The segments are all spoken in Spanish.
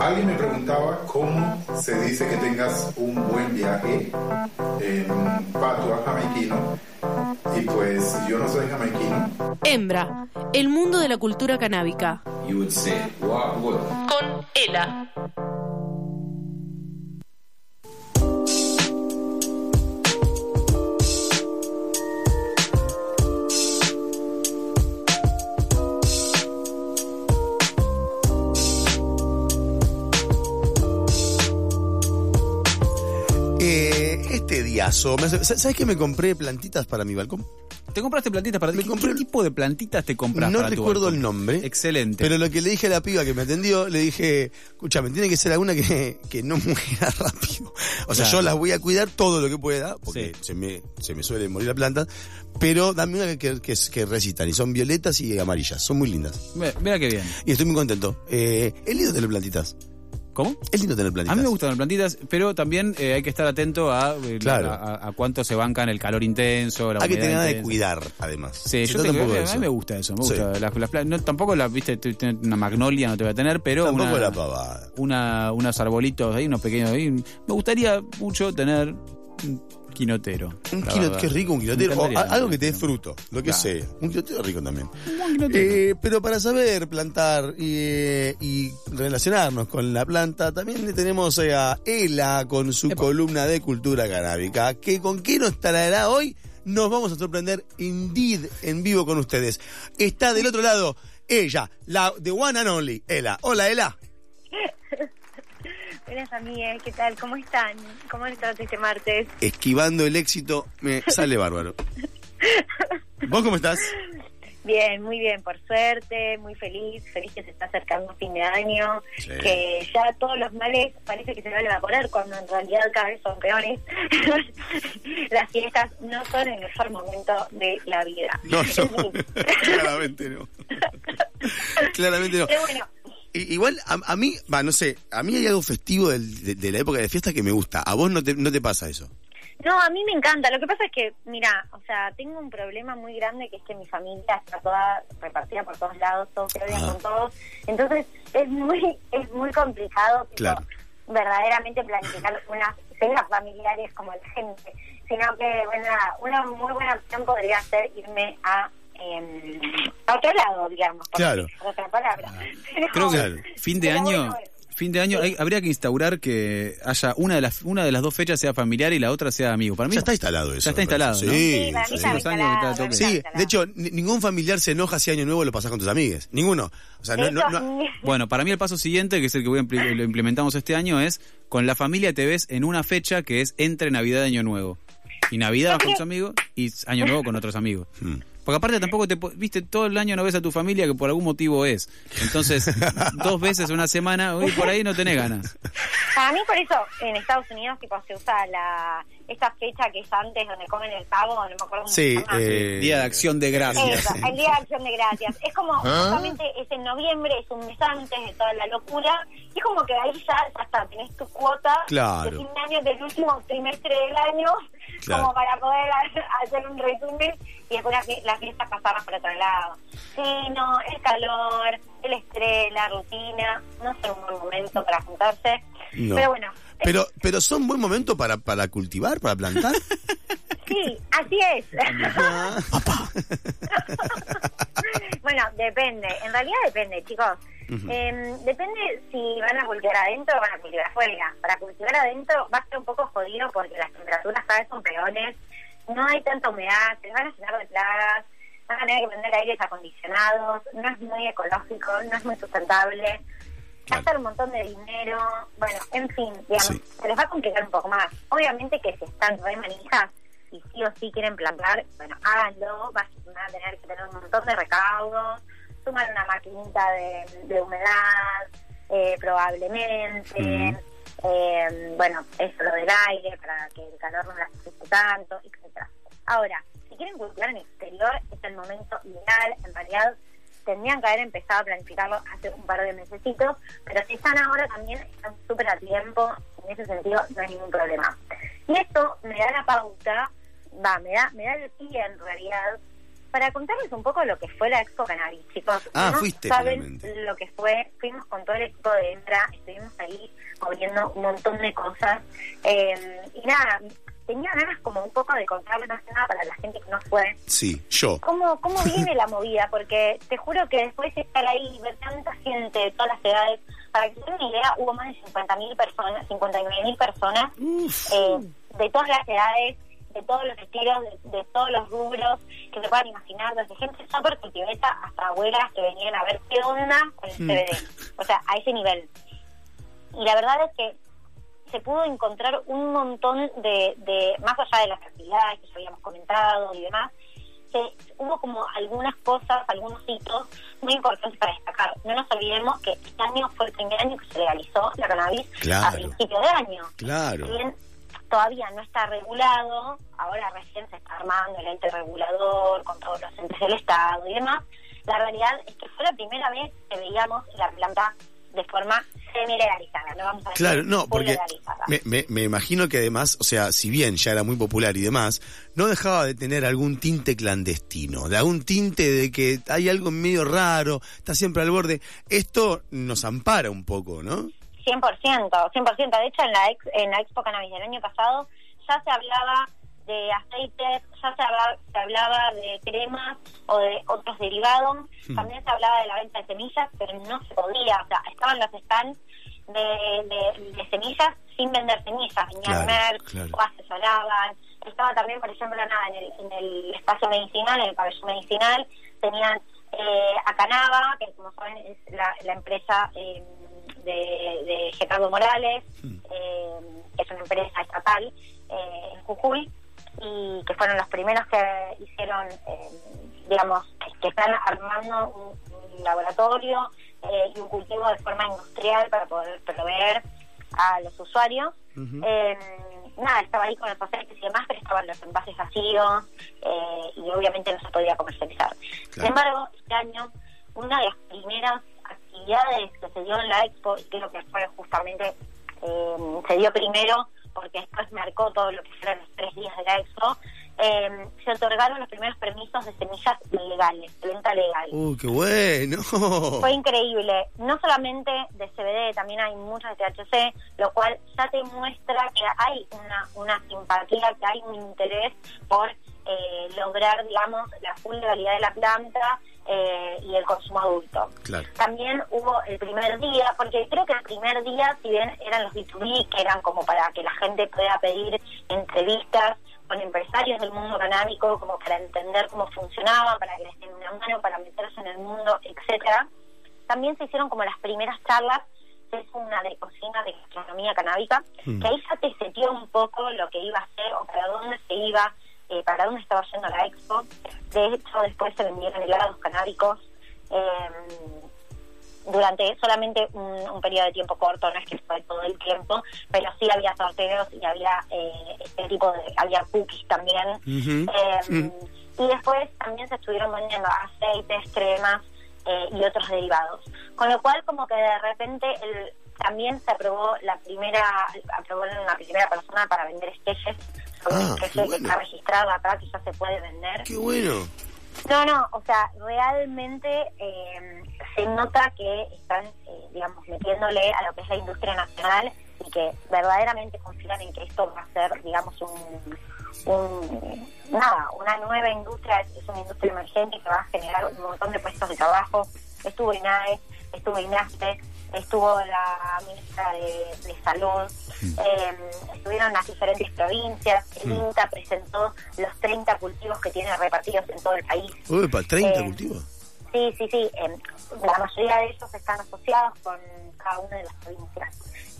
Alguien me preguntaba cómo se dice que tengas un buen viaje en patua jamaiquino. Y pues yo no soy jamaiquino. Hembra, el mundo de la cultura canábica. You would say, what would? Con Ela. ¿Sabes que me compré plantitas para mi balcón? ¿Te compraste plantitas para Me ¿Qué, compré- qué tipo de plantitas te compras no para recuerdo el nombre. Excelente. Pero lo que le dije a la piba que me atendió, le dije, escúchame, tiene que ser alguna que, que no muera rápido. O sea, Claro. yo las voy a cuidar todo lo que pueda, porque Sí. se, me, se me suele morir la planta, pero dame una que, que, que recitan, y son violetas y amarillas, son muy lindas. Vea qué bien. Y estoy muy contento. Eh, es lindo tener plantitas. ¿Cómo? Es lindo tener plantitas. A mí me gustan las plantitas, pero también eh, hay que estar atento a, eh, Claro. a, cuánto se bancan el calor intenso, la Hay que tener ganas de cuidar, además. Sí, Se yo tengo, a mí me gusta eso, me Sí. gusta. Las, las pla- no, tampoco la, viste, te- te- una magnolia no te voy a tener, pero Tampoco una, la pavada. una, unos arbolitos ahí, unos pequeños ahí. Me gustaría mucho tener quinotero. Un quinotero, qué rico, un quinotero. O algo que te dé fruto, lo que Claro. sea. Un quinotero rico también. Un quinotero. Eh, pero para saber plantar y, eh, y relacionarnos con la planta, también tenemos eh, a Ela con su Epa. columna de cultura canábica, que con qué nos traerá hoy, nos vamos a sorprender indeed en vivo con ustedes. Está del otro lado ella, la de One and Only, Ela. Hola, Ela. Buenas amigas, ¿qué tal? ¿Cómo están? ¿Cómo trata este martes? Esquivando el éxito, me sale bárbaro. ¿Vos cómo estás? Bien, muy bien, por suerte, muy feliz, feliz que se está acercando fin de año, Sí. que ya todos los males parece que se van a evaporar cuando en realidad cada vez son peores. Las fiestas no son el mejor momento de la vida. No, no, claramente no. claramente no. Pero bueno, Igual a, a mí, va, no sé, a mí hay algo festivo del- de, de la época de fiesta que me gusta. A vos no te, no te pasa eso. No, a mí me encanta. Lo que pasa es que, mira, o sea, tengo un problema muy grande que es que mi familia está toda repartida por todos lados, todos se odian Ajá. con todos. Entonces es muy es muy complicado tipo, Claro. verdaderamente planificar unas cenas familiares como la gente. Sino que, bueno, una muy buena opción podría ser irme a, eh, a otro lado, digamos. por Claro. decir Otra palabra. Pero- Creo que Claro. fin de año, bueno, fin de año hay- habría que instaurar que haya una de las una de las dos fechas sea familiar y la otra sea amigo. Para mí Ya está instalado eso. Ya está instalado, ¿no? Sí, Sí, está instalado, está de hecho, ni- ningún familiar se enoja si año nuevo lo pasás con tus amigues. Ninguno. O sea, no, De no, hecho, no- Bueno, para mí el paso siguiente, que es el que voy a impl- lo implementamos este año, es con la familia te ves en una fecha que es entre Navidad y Año Nuevo. Y Navidad vas con tus amigos y Año Nuevo con otros amigos. Hmm. Porque aparte tampoco te... Viste, todo el año no ves a tu familia que por algún motivo es. Entonces, dos veces una semana, hoy por ahí no tenés ganas. Para mí, por eso, en Estados Unidos, tipo, se usa la esta fecha que es antes, donde comen el pavo, no me acuerdo cómo Sí, se llama. eh, Día de Acción de Gracias. Eso, el Día de Acción de Gracias. Es como, justamente, es en noviembre, es un mes antes de toda la locura, y es como que ahí ya, ya está, tenés tu cuota Claro. de fin de año del último trimestre del año, Claro. como para poder ha- hacer un resumen y después las fie- las fiestas pasarlas por otro lado. Sí, no, el calor, el estrés, la rutina, no son un buen momento para juntarse, No. pero bueno. Pero, pero son buen momento para, para cultivar, para plantar. Sí, así es. bueno, depende. En realidad depende, chicos. Em, depende si van a cultivar adentro o van a cultivar afuera. Para cultivar adentro va a ser un poco jodido porque las temperaturas cada vez son peores. No hay tanta humedad, se van a llenar de plagas. Van a tener que prender aires acondicionados. No es muy ecológico, no es muy sustentable. Gastar un montón de dinero. Bueno, en fin, digamos, Sí. se les va a complicar un poco más. Obviamente que si están re manijas y sí o sí quieren plantar, bueno, háganlo, van a tener que tener un montón de recaudos, sumar una maquinita de, de humedad, eh, probablemente, eh, bueno, eso lo del aire para que el calor no las afecte tanto, etcétera. Ahora, si quieren cultivar en exterior, es el momento ideal, en realidad tendrían que haber empezado a planificarlo hace un par de mesecitos, pero si están ahora también están súper a tiempo, en ese sentido no hay ningún problema. Y esto me da la pauta, va, me da, me da el pie en realidad para contarles un poco lo que fue la Expo Cannabis, chicos. Ah, no fuiste saben finalmente. lo que fue. Fuimos con todo el equipo de Entra, estuvimos ahí moviendo un montón de cosas. Eh, y nada, tenía ganas como un poco de contarles más nada para la gente que no fue. Sí, yo. ¿Cómo, ¿Cómo viene la movida? Porque te juro que después de estar ahí ver tanta gente de todas las edades, para que den una idea, hubo más de 50.000 personas, 59.000 personas eh, de todas las edades, de todos los estilos, de, de todos los rubros que se puedan imaginar, desde gente súper cultiveta hasta abuelas que venían a ver qué onda con el CBD. O sea, a ese nivel. Y la verdad es que se pudo encontrar un montón de, de más allá de las actividades que ya habíamos comentado y demás, hubo como algunas cosas, algunos hitos muy importantes para destacar. No nos olvidemos que este año fue el primer año que se legalizó la cannabis Claro. a principio de año. Claro. Bien todavía no está regulado, ahora recién se está armando el ente regulador con todos los entes del Estado y demás, la realidad es que fue la primera vez que veíamos la planta de forma semi-legalizada, no vamos a decir Claro, no, porque me- me imagino que además, o sea, si bien ya era muy popular y demás, no dejaba de tener algún tinte clandestino, de algún tinte de que hay algo medio raro, está siempre al borde. Esto nos ampara un poco, ¿no? 100%, 100%. De hecho, en la, ex, en la Expo Cannabis del año pasado ya se hablaba de aceites, ya se hablaba, se hablaba de cremas o de otros derivados. También se hablaba de la venta de semillas, pero no se podía. O sea, estaban los stands de, de, de semillas sin vender semillas. Venían Claro, claro. o asesoraban. Estaba también, por ejemplo, nada, en el, en el espacio medicinal, en el pabellón medicinal, tenían eh, a Canava, que como saben es la, la empresa eh, de, de Gerardo Morales, eh, que es una empresa estatal eh, en Jujuy, y que fueron los primeros que hicieron, eh, digamos, que están armando un, un laboratorio y un cultivo de forma industrial para poder proveer a los usuarios. Eh, nada, estaba ahí con los aceites y demás, pero estaban los envases vacíos eh, y obviamente no se podía comercializar. Sin embargo, este año, una de las primeras actividades que se dio en la Expo, y creo que fue justamente, eh, se dio primero porque después marcó todo lo que fueron los tres días de la Expo, eh, se otorgaron los primeros permisos de semillas legales, de venta legal. ¡Uh, qué bueno! Fue increíble. No solamente de CBD, también hay muchas de THC, lo cual ya te muestra que hay una, una simpatía, que hay un interés por eh, lograr, digamos, la full legalidad de la planta eh, y el consumo adulto. Claro. También hubo el primer día, porque creo que el primer día, si bien eran los B2B, que eran como para que la gente pueda pedir entrevistas con empresarios del mundo canábico, como para entender cómo funcionaba, para que les den una mano, para meterse en el mundo, etcétera. También se hicieron como las primeras charlas, que es una de cocina de gastronomía canábica, que ahí ya te setió un poco lo que iba a hacer o para dónde se iba, eh, para dónde estaba yendo la expo. De hecho, después se vendieron helados canábicos. eh, durante solamente un, un periodo de tiempo corto, no es que fue todo el tiempo, pero sí había sorteos y había eh, este tipo de, había cookies también. Eh, Y después también se estuvieron vendiendo aceites, cremas eh, y otros derivados. Con lo cual, como que de repente el, también se aprobó la primera, aprobaron la primera persona para vender sketches. Ah, que bueno. está registrado acá, que ya se puede vender. ¡Qué bueno! No, no, o sea, realmente eh, se nota que están, eh, digamos, metiéndole a lo que es la industria nacional y que verdaderamente confían en que esto va a ser, digamos, un, un nada, una nueva industria, es, una industria emergente que va a generar un montón de puestos de trabajo. Estuvo INAE, estuvo INASTE, estuvo la ministra de, de Salud, eh, estuvieron las diferentes provincias, el INTA presentó los 30 cultivos que tiene repartidos en todo el país. Uy, para 30 Eh, cultivos. Sí, sí, sí. eh, la mayoría de ellos están asociados con cada una de las provincias.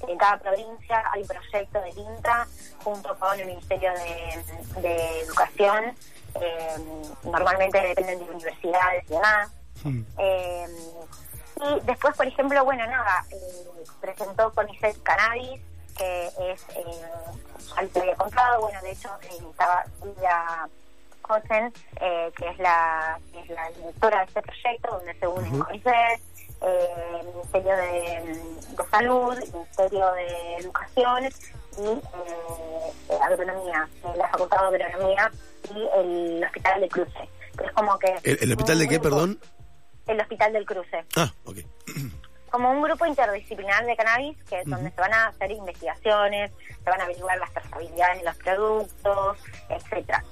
En cada provincia hay un proyecto del INTA junto con el Ministerio de, de Educación. eh, normalmente dependen de universidades y demás. Eh, y después, por ejemplo, bueno, nada, eh, presentó CONICET Cannabis, que es, eh, ya les había contado, bueno, de hecho, eh, estaba Silvia Kotzen, eh, que es la que es la directora de este proyecto, donde se unen CONICET, eh, el Ministerio de, de Salud, el Ministerio de Educación y eh, eh, Agronomía, la Facultad de Agronomía y el Hospital de Cruce. Es como que... ¿El, el hospital de qué, perdón? El Hospital del Cruce. Ah, ok. como un grupo interdisciplinar de cannabis que donde se van a hacer investigaciones, se van a averiguar las trazabilidades de los productos, etcétera.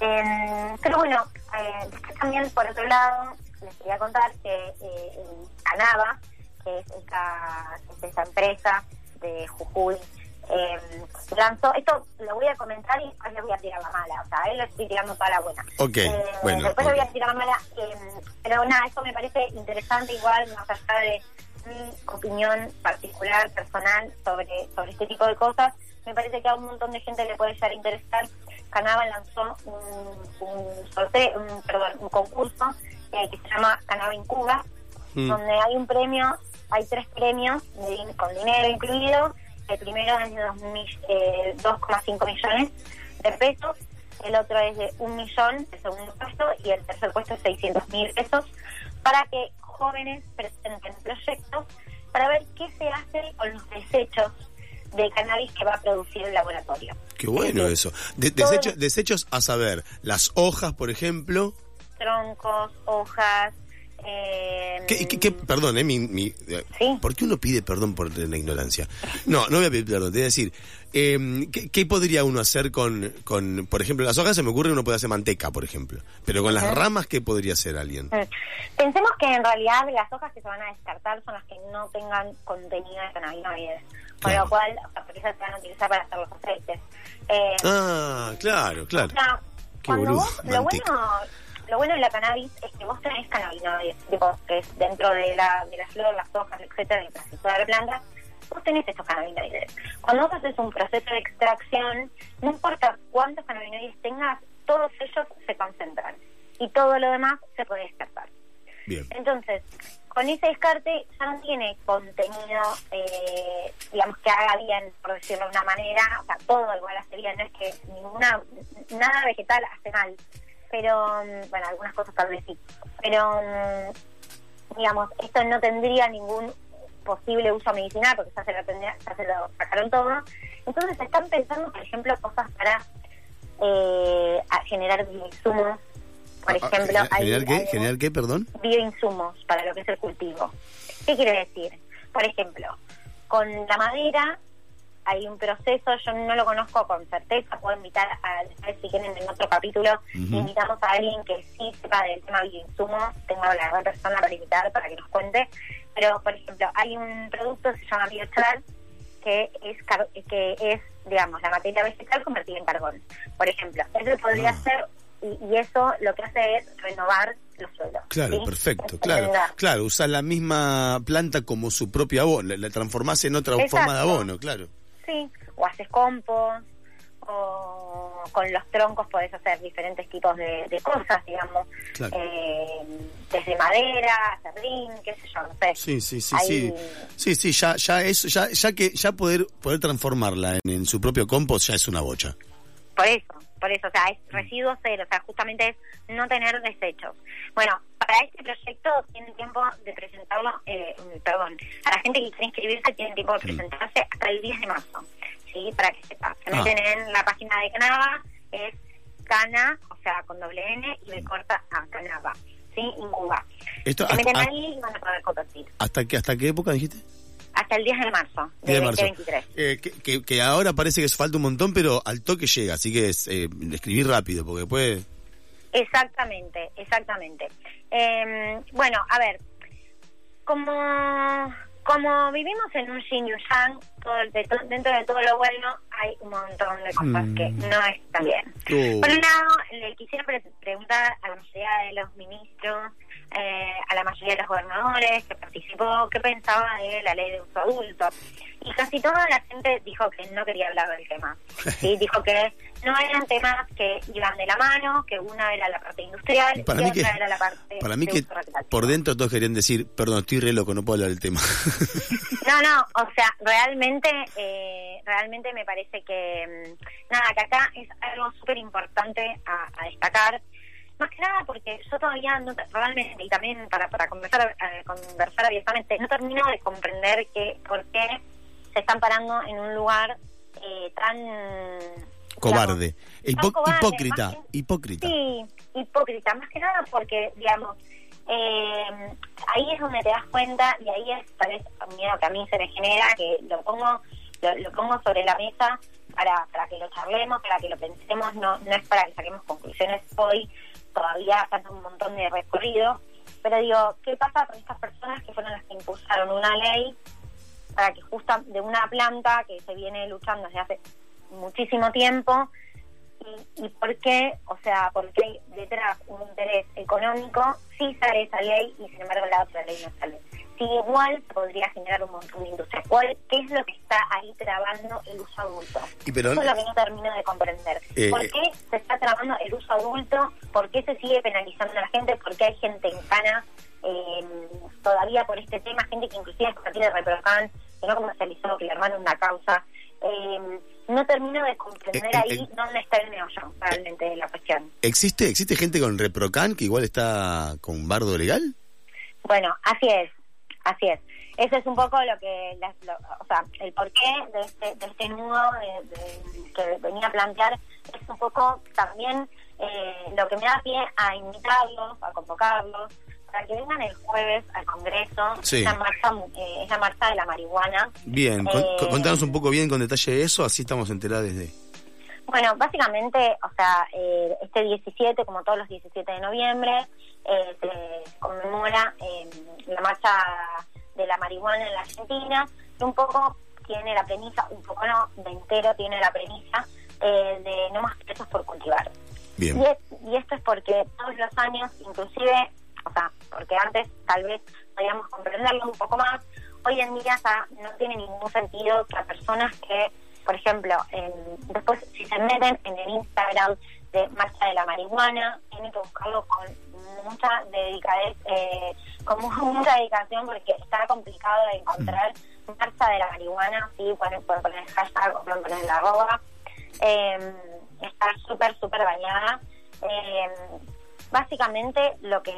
Eh, pero bueno, eh, también por otro lado les quería contar que eh, en Canava, que es esta, es esta empresa de Jujuy, eh, lanzó, esto lo voy a comentar y después le voy a tirar la mala, o sea, él le estoy tirando toda la buena. Ok, Eh, bueno, Después le voy a tirar la mala, eh, pero nada, eso me parece interesante igual, más allá de mi opinión particular, personal, sobre, sobre este tipo de cosas, me parece que a un montón de gente le puede llegar a interesar. Canava lanzó un, un sorteo, un, perdón, un concurso eh, que se llama Canava Incuba, Mm. donde hay un premio, hay tres premios de con dinero incluido. El primero es de dos mill- eh, 2,5 millones de pesos, el otro es de un millón, el segundo puesto, y el tercer puesto es 600 mil pesos, para que jóvenes presenten proyectos para ver qué se hace con los desechos de cannabis que va a producir el laboratorio. Qué bueno eso. De- desechos a saber, las hojas, por ejemplo. Troncos, hojas. Eh, ¿Qué, qué- qué- perdón, eh, mi, mi- eh, Sí. ¿por qué uno pide perdón por la ignorancia? No, no voy a pedir perdón, te voy a decir, eh, ¿qué, qué podría uno hacer con, con, por ejemplo, las hojas se me ocurre que uno puede hacer manteca, por ejemplo, pero con las ramas, ¿qué podría hacer alguien? Mm. Pensemos que en realidad las hojas que se van a descartar son las que no tengan contenido de cannabinoides, con Claro. lo cual, o sea, porque esas se van a utilizar para hacer los aceites. Eh, Ah, claro, claro. o sea, Qué cuando boludo, vos- lo bueno, lo bueno de la cannabis es que vos tenés cannabinoides, tipo, que es dentro de la, de la flor, las hojas, etcétera, de casi toda la planta, vos tenés estos cannabinoides. Cuando vos haces un proceso de extracción, no importa cuántos cannabinoides tengas, todos ellos se concentran y todo lo demás se puede descartar. Bien. Entonces, con ese descarte ya no tiene contenido, eh, digamos, que haga bien, por decirlo de una manera, o sea, todo igual hace bien, no es que ninguna, nada vegetal hace mal, pero, mm, bueno, algunas cosas tal vez sí, pero, mm, digamos, esto no tendría ningún posible uso medicinal porque ya se lo, tendría- ya se lo sacaron todo, entonces están pensando, por ejemplo, cosas para eh, a generar insumos, por Ah, ah, ejemplo, ¿Generar hay- qué? hay- ¿Generar qué, perdón? bioinsumos para lo que es el cultivo. ¿Qué quiere decir? Por ejemplo, con la madera hay un proceso, yo no lo conozco con certeza, puedo invitar a, después si quieren en otro capítulo, invitamos a alguien que sí sepa del tema bioinsumos, tengo la gran persona para invitar para que nos cuente, pero por ejemplo, hay un producto que se llama biochar que es que es digamos la materia vegetal convertida en carbón. Por ejemplo, eso podría Ah. ser y, y eso lo que hace es renovar los suelos. Claro, ¿sí? perfecto, claro. Claro, usar la misma planta como su propio abono, la, la transformás en otra Exacto. forma de abono, claro. Sí, o haces compost, o con los troncos podés hacer diferentes tipos de, de cosas, digamos, Claro. eh, desde madera, serrín, qué sé yo, no sé. Sí, sí, sí, Ahí- sí. Sí, sí, ya, ya eso, ya, ya que ya poder, poder transformarla en, en su propio compost ya es una bocha. Por eso, por eso, o sea, es residuo cero, o sea, justamente es no tener desechos. Bueno, para este proyecto tienen tiempo de presentarlo, eh, perdón, a la gente que quiere inscribirse tienen tiempo de presentarse hasta el 10 de marzo, ¿sí? Para que sepa. Se Ah. meten en la página de Canava, es Cana, o sea, con doble N y me corta a Canava, ¿sí? Incuba. Esto Se meten hasta- ahí y van a poder compartir. hasta qué, ¿Hasta qué época dijiste? Hasta el 10 de marzo 10 de de marzo. 2023. Eh, que, que, que ahora parece que falta un montón, pero al toque llega, así que es, eh, escribir rápido, porque después... Exactamente, exactamente. Eh, bueno, a ver, como, como vivimos en un yin y un yang, todo el- de dentro de todo lo bueno hay un montón de cosas Mm. que no están bien. Oh. Por un lado, le quisiera pre- preguntar a la mayoría de los ministros, eh, a la mayoría de los gobernadores que participó, qué pensaba de la ley de uso adulto. Y casi toda la gente dijo que no quería hablar del tema. ¿sí? Dijo que no eran temas que iban de la mano, que una era la parte industrial Para y mí otra que, era la parte para mí de que por dentro todos querían decir, perdón, estoy re loco, no puedo hablar del tema. No, no, o sea, realmente, eh, realmente me parece que, mm, nada, que acá es algo súper importante a, a destacar. Más que nada porque yo todavía no, te- realmente, y también para, para conversar, eh, conversar abiertamente, no termino de comprender que por qué se están parando en un lugar eh, tan Cobarde. Hipo- hipócrita, que- hipócrita. Sí, hipócrita, más que nada porque, digamos, eh, ahí es donde te das cuenta y ahí es tal vez un miedo que a mí se me genera, que lo pongo lo, lo pongo sobre la mesa para, para que lo charlemos, para que lo pensemos, no, no es para que saquemos conclusiones hoy, todavía falta un montón de recorrido, pero digo, ¿qué pasa con estas personas que fueron las que impulsaron una ley para que justo de una planta que se viene luchando desde hace muchísimo tiempo y, y por qué, o sea, por qué hay detrás un interés económico, sí sale esa ley y sin embargo la otra ley no sale. Si igual podría generar un montón de industria. ¿Cuál, ¿Qué es lo que está ahí trabando el uso adulto? Y pero- Eso es lo que no termino de comprender. Eh, ¿Por eh. qué se está trabando el uso adulto? ¿Por qué se sigue penalizando a la gente? ¿Por qué hay gente en cana eh, todavía por este tema? Gente que inclusive es tiene reprocan, que no comercializó, que le armaron una causa. Eh, no termino de comprender Eh, ahí dónde está el meollo realmente de la cuestión. ¿Existe, ¿Existe gente con Reprocan que igual está con bardo legal? Bueno, así es, así es. Ese es un poco lo que, las- lo- o sea, el porqué de este, de este nudo de- de- que venía a plantear es un poco también eh, lo que me da pie a invitarlos, a convocarlos, para que vengan el jueves al Congreso. Sí. Es, la marcha, eh, es la marcha de la marihuana. Bien, Eh, con- contanos un poco bien con detalle eso, así estamos enterados desde... Bueno, básicamente, o sea, eh, este 17, como todos los 17 de noviembre, eh, se conmemora eh, la marcha de la marihuana en la Argentina, que un poco tiene la premisa, un poco no, de entero tiene la premisa eh, de no más presos por cultivar. Bien. Y, es- y esto es porque todos los años, inclusive, o sea, porque antes tal vez podíamos comprenderlo un poco más, hoy en día ya no tiene ningún sentido que a personas que, por ejemplo, después si se meten en el Instagram de Marcha de la Marihuana, tienen que buscarlo con mucha dedicadez, eh, con mu- mucha dedicación porque está complicado de encontrar Marcha de la Marihuana, sí, pueden, pueden poner el hashtag o pueden poner la arroba, eh, está súper, súper bañada. Eh, básicamente lo que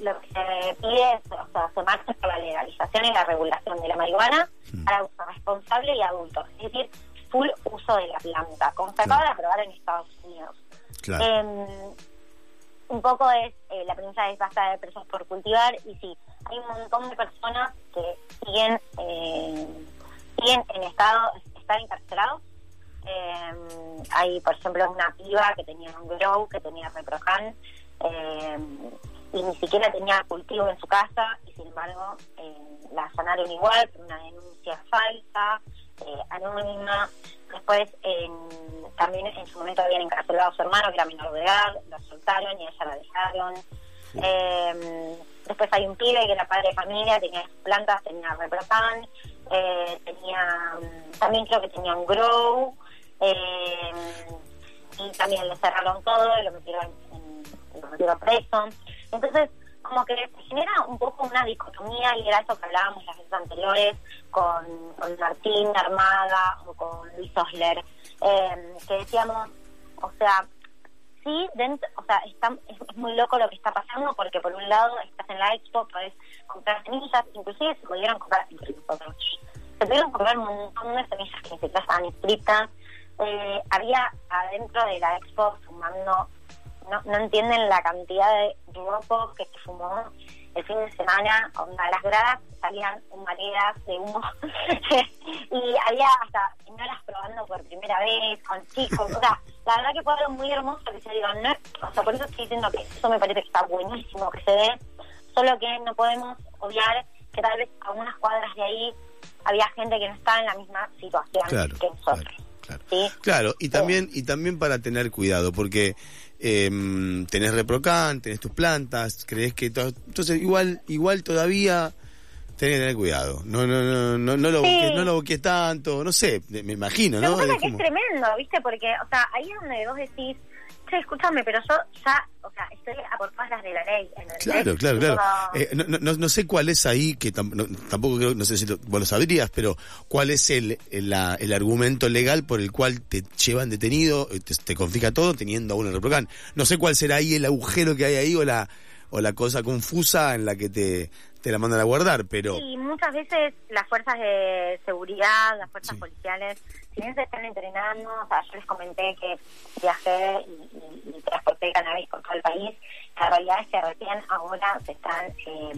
lo que se pide es, o sea, se marcha por la legalización y la regulación de la marihuana para uso responsable y adulto, es decir, full uso de la planta, como se acaba de aprobar en Estados Unidos. Claro. Eh, un poco es, eh, la premisa es basta de presos por cultivar y sí, hay un montón de personas que siguen, eh, siguen en estado, están encarcelados. Eh, hay, por ejemplo, una piba que tenía un grow, que tenía reprocan, eh, y ni siquiera tenía cultivo en su casa, y sin embargo la allanaron igual por una denuncia falsa, anónima. Después, en- también en su momento habían encarcelado a su hermano, que era menor de edad, lo soltaron y ella la dejaron. Eh, después hay un pibe que era padre de familia, tenía plantas, tenía repropan, eh, tenía, mm, también creo que tenía un grow, eh, y también le cerraron todo y lo metieron, en- lo metieron preso. Entonces, como que se genera un poco una dicotomía y era eso que hablábamos las veces anteriores con, con Martín Armada o con Luis Osler, eh, que decíamos, o sea, sí, dentro, o sea, es, muy loco lo que está pasando porque por un lado estás en la expo, podés comprar semillas, inclusive se pudieron comprar, se pudieron comprar un montón de semillas que ni siquiera estaban inscritas. Eh, había adentro de la expo fumando, no, no entienden la cantidad de ropo que se fumó el fin de semana, onda, las gradas salían humaredas de humo y había hasta señoras probando por primera vez con chicos, o sea, la verdad que fue algo muy hermoso que se digo, no, o sea, por eso estoy diciendo que eso me parece que está buenísimo que se dé, solo que no podemos obviar que tal vez a unas cuadras de ahí había gente que no estaba en la misma situación Claro, que nosotros. claro, claro. ¿sí? Claro, y también, y también para tener cuidado, porque eh, tenés reprocan, tenés tus plantas, crees que todo, entonces igual, igual todavía tenés que tener cuidado. No, no, no, no, no lo Sí. busques, no lo tanto, no sé, me imagino, Lo ¿no? que pasa Es que es tremendo, ¿viste? Porque, o sea, ahí es donde vos decís, escúchame, pero yo ya, o sea, estoy a por todas las de la ley. ¿entendés? Claro, claro, claro. digo, Eh, no, no, no sé cuál es ahí, que tam- no- tampoco creo, no sé si lo- vos lo sabrías, pero cuál es el, el, la- el argumento legal por el cual te llevan detenido, eh, te, te confisca todo teniendo aún el reprocan. No sé cuál será ahí el agujero que hay ahí o la o la cosa confusa en la que te te la mandan a guardar, pero... Y muchas veces las fuerzas de seguridad, las fuerzas Sí. policiales, si bien se están entrenando, o sea, yo les comenté que viajé y, y- y transporté cannabis por todo el país, la realidad es que recién ahora se están eh,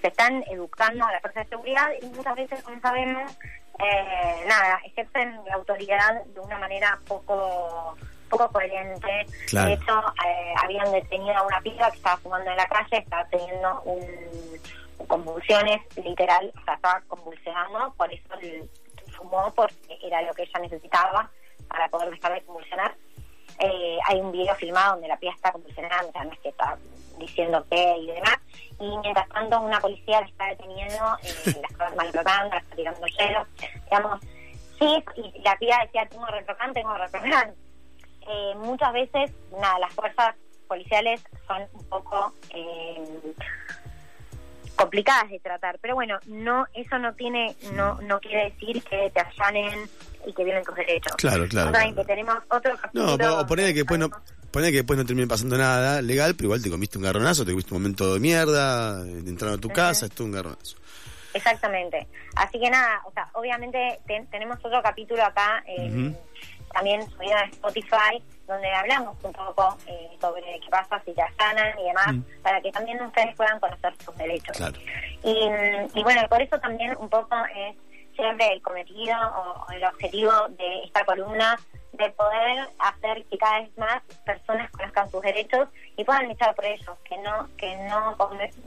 se están educando a las fuerzas de seguridad y muchas veces, como sabemos, eh, nada, ejercen la autoridad de una manera poco poco coherente. Claro. De hecho, eh, habían detenido a una piba que estaba fumando en la calle, estaba teniendo un, convulsiones, literal, o sea, estaba convulsionando, por eso el- fumó, porque era lo que ella necesitaba para poder dejar de convulsionar. Eh, hay un video filmado donde la piba está convulsionando, o sea, no es que está diciendo qué y demás. Y mientras tanto, una policía la está deteniendo, eh, la está maltratando, la está tirando hielo. Digamos, sí, y la piba decía, tengo retrocán, tengo retrocán. Eh, muchas veces, nada, las fuerzas policiales son un poco eh, complicadas de tratar, pero bueno, no eso no tiene no no quiere decir que te allanen y que violen tus derechos. Claro, claro, Saben claro. que tenemos otro capítulo. No, o ponerle que después no, ponele que después no termine pasando nada legal, pero igual te comiste un garronazo, te comiste un momento de mierda, entrando a tu casa, esto un garronazo. Exactamente. Así que nada, o sea, obviamente ten- tenemos otro capítulo acá, eh, Ujú. También subido en Spotify, donde hablamos un poco eh, sobre qué pasa si te allanan y demás, Mm. para que también ustedes puedan conocer sus derechos. Claro. Y, y bueno, por eso también un poco es siempre el cometido o, o el objetivo de esta columna de poder hacer que cada vez más personas conozcan sus derechos y puedan luchar por ellos, que no que no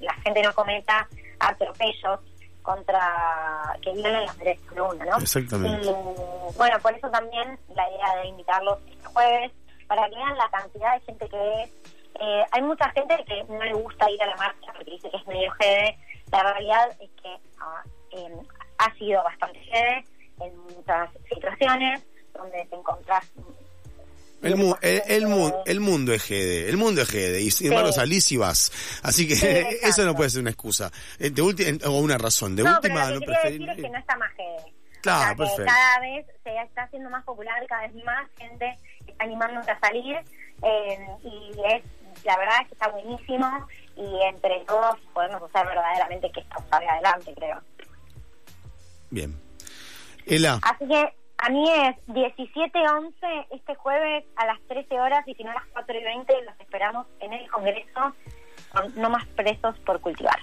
la gente no cometa atropellos contra que violen los derechos de uno, ¿no? Exactamente. Y mm, bueno, por eso también la idea de invitarlos este jueves para que vean la cantidad de gente que es. Eh, hay mucha gente que no le gusta ir a la marcha porque dice que es medio jede. La realidad es que ah, eh, ha sido bastante jede en muchas situaciones donde te encontrás. El, mu- el, el mu- el mundo es GD, el mundo es GD, y sin embargo Sí. salís y vas. Así que Sí, eso no puede ser una excusa. Eh, De o una razón. De no, última, pero no lo que preferir- decir es que no está más jede. Claro, o sea, que perfecto. cada vez se está haciendo más popular, cada vez más gente está animándose a salir eh, y es la verdad es que está buenísimo y entre todos podemos hacer verdaderamente que esto salga adelante, creo. Bien. Ela, Así que a mí es 17-11 este jueves a las 13 horas y si no a las 4 y 20 los esperamos en el Congreso con no más presos por cultivar.